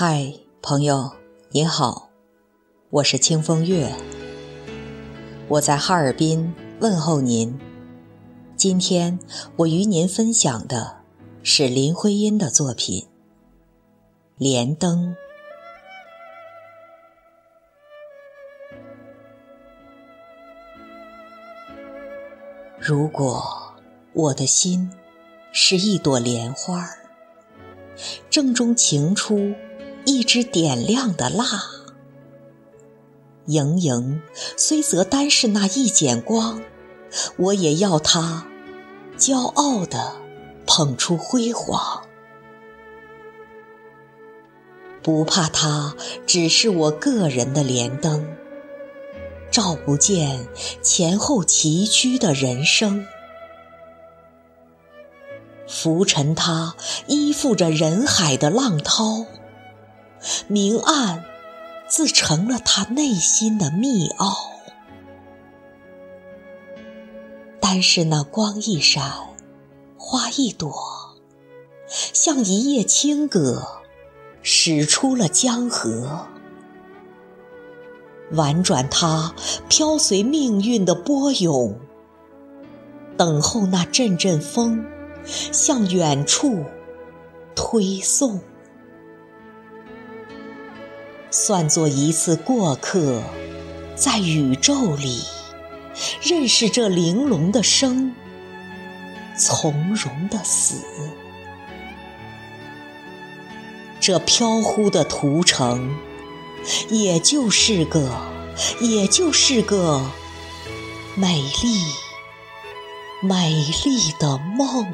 嗨，朋友，您好，我是清风月，我在哈尔滨问候您。今天我与您分享的是林徽因的作品《莲灯》。如果我的心是一朵莲花，正中情出一支点亮的蜡，盈盈虽则单是那一剪光，我也要它骄傲地捧出辉煌，不怕它只是我个人的莲灯。照不见前后崎岖的人生，浮沉它依附着人海的浪涛，明暗自成了他内心的密奥。单是那光一闪，花一朵，像一叶清歌，驶出了江河。婉转，它飘随命运的波涌，等候那阵阵风向远处推送。算作一次过客，在宇宙里认识这玲珑的生，从容的死。这飘忽的屠城。也就是个，也就是个美丽、美丽的梦。